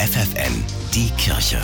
FFN, die Kirche.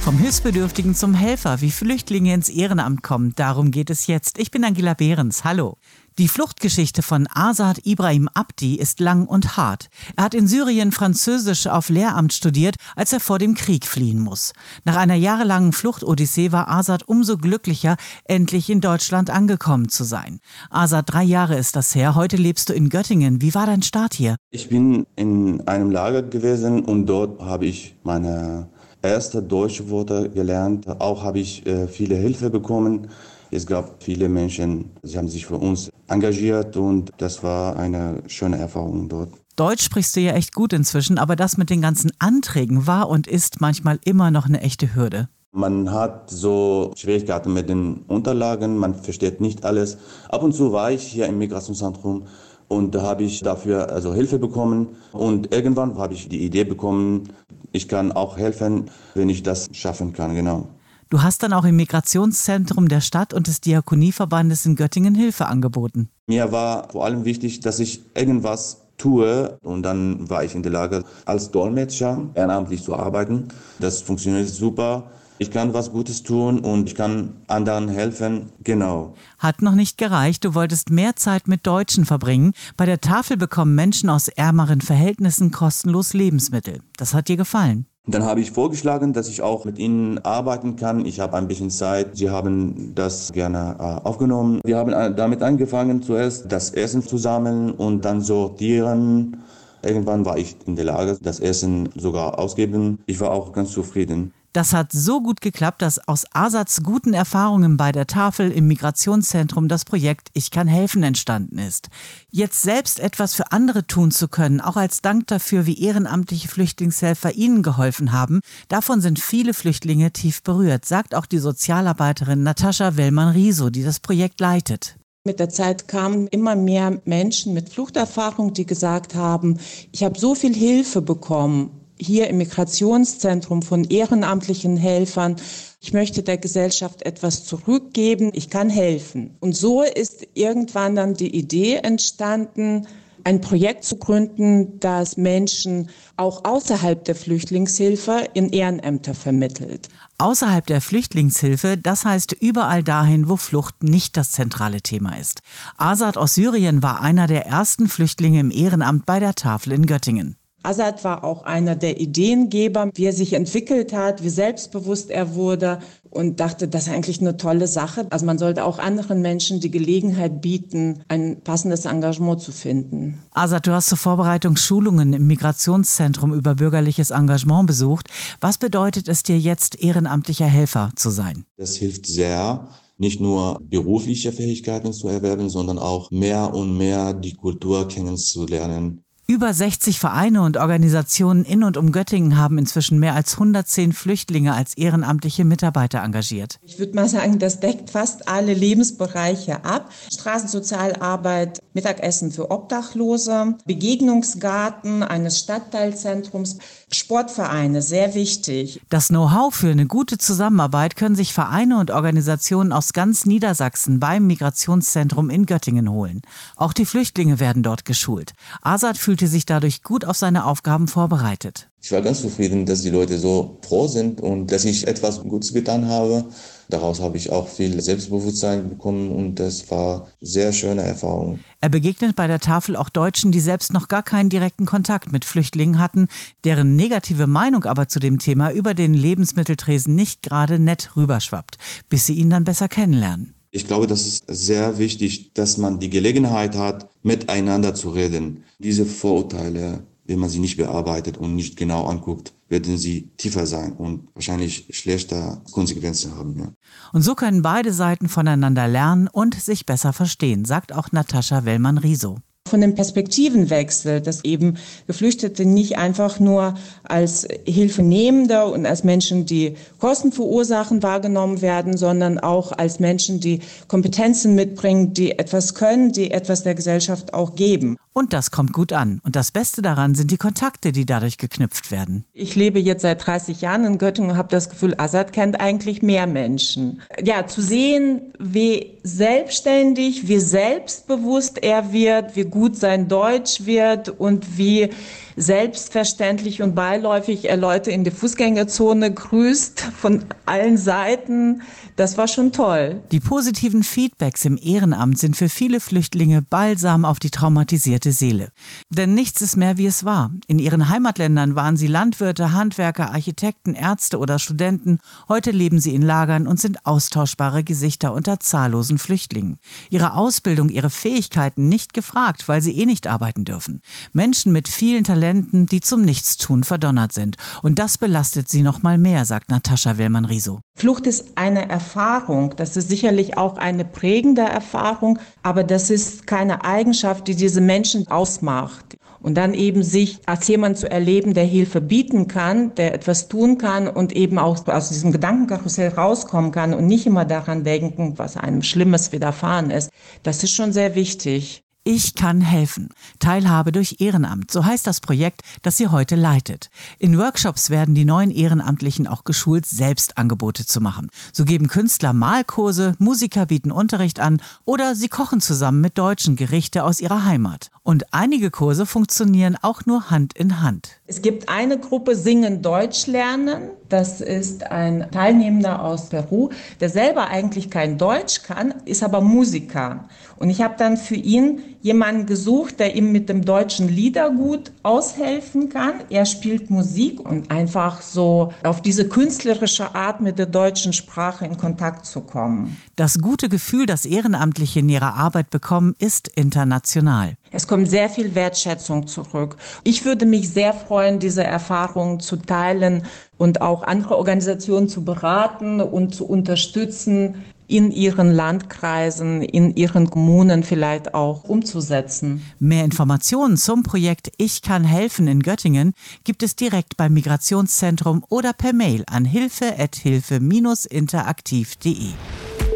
Vom Hilfsbedürftigen zum Helfer, wie Flüchtlinge ins Ehrenamt kommen, darum geht es jetzt. Ich bin Angela Behrens. Hallo. Die Fluchtgeschichte von Asad Ibrahim Abdi ist lang und hart. Er hat in Syrien Französisch auf Lehramt studiert, als er vor dem Krieg fliehen muss. Nach einer jahrelangen Fluchtodyssee war Asad umso glücklicher, endlich in Deutschland angekommen zu sein. Asad, drei Jahre ist das her. Heute lebst du in Göttingen. Wie war dein Start hier? Ich bin in einem Lager gewesen und dort habe ich meine erste deutsche Worte gelernt. Auch habe ich äh, viele Hilfe bekommen. Es gab viele Menschen, sie haben sich für uns engagiert und das war eine schöne Erfahrung dort. Deutsch sprichst du ja echt gut inzwischen, aber das mit den ganzen Anträgen war und ist manchmal immer noch eine echte Hürde. Man hat so Schwierigkeiten mit den Unterlagen, man versteht nicht alles. Ab und zu war ich hier im Migrationszentrum und da habe ich dafür also Hilfe bekommen und irgendwann habe ich die Idee bekommen, ich kann auch helfen, wenn ich das schaffen kann, genau. Du hast dann auch im Migrationszentrum der Stadt und des Diakonieverbandes in Göttingen Hilfe angeboten. Mir war vor allem wichtig, dass ich irgendwas tue und dann war ich in der Lage, als Dolmetscher ehrenamtlich zu arbeiten. Das funktioniert super. Ich kann was Gutes tun und ich kann anderen helfen. Genau. Hat noch nicht gereicht. Du wolltest mehr Zeit mit Deutschen verbringen. Bei der Tafel bekommen Menschen aus ärmeren Verhältnissen kostenlos Lebensmittel. Das hat dir gefallen. Dann habe ich vorgeschlagen, dass ich auch mit ihnen arbeiten kann. Ich habe ein bisschen Zeit. Sie haben das gerne äh, aufgenommen. Wir haben äh, damit angefangen, zuerst das Essen zu sammeln und dann sortieren. Irgendwann war ich in der Lage, das Essen sogar ausgeben. Ich war auch ganz zufrieden. Das hat so gut geklappt, dass aus Asats guten Erfahrungen bei der Tafel im Migrationszentrum das Projekt Ich kann helfen entstanden ist. Jetzt selbst etwas für andere tun zu können, auch als Dank dafür, wie ehrenamtliche Flüchtlingshelfer ihnen geholfen haben, davon sind viele Flüchtlinge tief berührt, sagt auch die Sozialarbeiterin Natascha Wellmann-Riso, die das Projekt leitet. Mit der Zeit kamen immer mehr Menschen mit Fluchterfahrung, die gesagt haben, ich habe so viel Hilfe bekommen hier im Migrationszentrum von ehrenamtlichen Helfern. Ich möchte der Gesellschaft etwas zurückgeben. Ich kann helfen. Und so ist irgendwann dann die Idee entstanden, ein Projekt zu gründen, das Menschen auch außerhalb der Flüchtlingshilfe in Ehrenämter vermittelt. Außerhalb der Flüchtlingshilfe, das heißt überall dahin, wo Flucht nicht das zentrale Thema ist. Asad aus Syrien war einer der ersten Flüchtlinge im Ehrenamt bei der Tafel in Göttingen. Assad war auch einer der Ideengeber, wie er sich entwickelt hat, wie selbstbewusst er wurde und dachte, das ist eigentlich eine tolle Sache. Also man sollte auch anderen Menschen die Gelegenheit bieten, ein passendes Engagement zu finden. Assad, du hast zur Vorbereitung Schulungen im Migrationszentrum über bürgerliches Engagement besucht. Was bedeutet es dir jetzt, ehrenamtlicher Helfer zu sein? Das hilft sehr nicht nur berufliche Fähigkeiten zu erwerben, sondern auch mehr und mehr die Kultur kennenzulernen, über 60 Vereine und Organisationen in und um Göttingen haben inzwischen mehr als 110 Flüchtlinge als ehrenamtliche Mitarbeiter engagiert. Ich würde mal sagen, das deckt fast alle Lebensbereiche ab. Straßensozialarbeit, Mittagessen für Obdachlose, Begegnungsgarten eines Stadtteilzentrums, Sportvereine, sehr wichtig. Das Know-how für eine gute Zusammenarbeit können sich Vereine und Organisationen aus ganz Niedersachsen beim Migrationszentrum in Göttingen holen. Auch die Flüchtlinge werden dort geschult. Asad fühlte sich dadurch gut auf seine Aufgaben vorbereitet. Ich war ganz zufrieden, dass die Leute so froh sind und dass ich etwas Gutes getan habe. Daraus habe ich auch viel Selbstbewusstsein bekommen und das war sehr schöne Erfahrung. Er begegnet bei der Tafel auch Deutschen, die selbst noch gar keinen direkten Kontakt mit Flüchtlingen hatten, deren negative Meinung aber zu dem Thema über den Lebensmitteltresen nicht gerade nett rüberschwappt, bis sie ihn dann besser kennenlernen. Ich glaube, das ist sehr wichtig, dass man die Gelegenheit hat, miteinander zu reden. Diese Vorurteile wenn man sie nicht bearbeitet und nicht genau anguckt, werden sie tiefer sein und wahrscheinlich schlechter Konsequenzen haben. Ja. Und so können beide Seiten voneinander lernen und sich besser verstehen, sagt auch Natascha Wellmann-Riso von dem Perspektivenwechsel, dass eben Geflüchtete nicht einfach nur als Hilfenehmende und als Menschen, die Kosten verursachen, wahrgenommen werden, sondern auch als Menschen, die Kompetenzen mitbringen, die etwas können, die etwas der Gesellschaft auch geben. Und das kommt gut an. Und das Beste daran sind die Kontakte, die dadurch geknüpft werden. Ich lebe jetzt seit 30 Jahren in Göttingen und habe das Gefühl, Assad kennt eigentlich mehr Menschen. Ja, zu sehen, wie selbstständig, wie selbstbewusst er wird, wie gut sein Deutsch wird und wie selbstverständlich und beiläufig er Leute in die Fußgängerzone grüßt von allen Seiten. Das war schon toll. Die positiven Feedbacks im Ehrenamt sind für viele Flüchtlinge Balsam auf die traumatisierte Seele. Denn nichts ist mehr, wie es war. In ihren Heimatländern waren sie Landwirte, Handwerker, Architekten, Ärzte oder Studenten. Heute leben sie in Lagern und sind austauschbare Gesichter unter zahllosen Flüchtlingen. Ihre Ausbildung, ihre Fähigkeiten nicht gefragt, weil sie eh nicht arbeiten dürfen. Menschen mit vielen Talenten Talenten, die zum Nichtstun verdonnert sind. Und das belastet sie noch mal mehr, sagt Natascha Willmann-Riso. Flucht ist eine Erfahrung. Das ist sicherlich auch eine prägende Erfahrung, aber das ist keine Eigenschaft, die diese Menschen ausmacht. Und dann eben sich als jemand zu erleben, der Hilfe bieten kann, der etwas tun kann und eben auch aus diesem Gedankenkarussell rauskommen kann und nicht immer daran denken, was einem Schlimmes widerfahren ist, das ist schon sehr wichtig. Ich kann helfen. Teilhabe durch Ehrenamt, so heißt das Projekt, das sie heute leitet. In Workshops werden die neuen Ehrenamtlichen auch geschult, selbst Angebote zu machen. So geben Künstler Malkurse, Musiker bieten Unterricht an oder sie kochen zusammen mit Deutschen Gerichte aus ihrer Heimat. Und einige Kurse funktionieren auch nur Hand in Hand. Es gibt eine Gruppe Singen Deutsch lernen. Das ist ein Teilnehmender aus Peru, der selber eigentlich kein Deutsch kann, ist aber Musiker. Und ich habe dann für ihn jemanden gesucht, der ihm mit dem deutschen Liedergut aushelfen kann. Er spielt Musik und einfach so auf diese künstlerische Art mit der deutschen Sprache in Kontakt zu kommen. Das gute Gefühl, das Ehrenamtliche in ihrer Arbeit bekommen, ist international. Es kommt sehr viel Wertschätzung zurück. Ich würde mich sehr freuen, diese Erfahrungen zu teilen und auch andere Organisationen zu beraten und zu unterstützen, in ihren Landkreisen, in ihren Kommunen vielleicht auch umzusetzen. Mehr Informationen zum Projekt Ich kann helfen in Göttingen gibt es direkt beim Migrationszentrum oder per Mail an hilfe-interaktiv.de.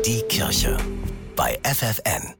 Die Kirche bei FFN.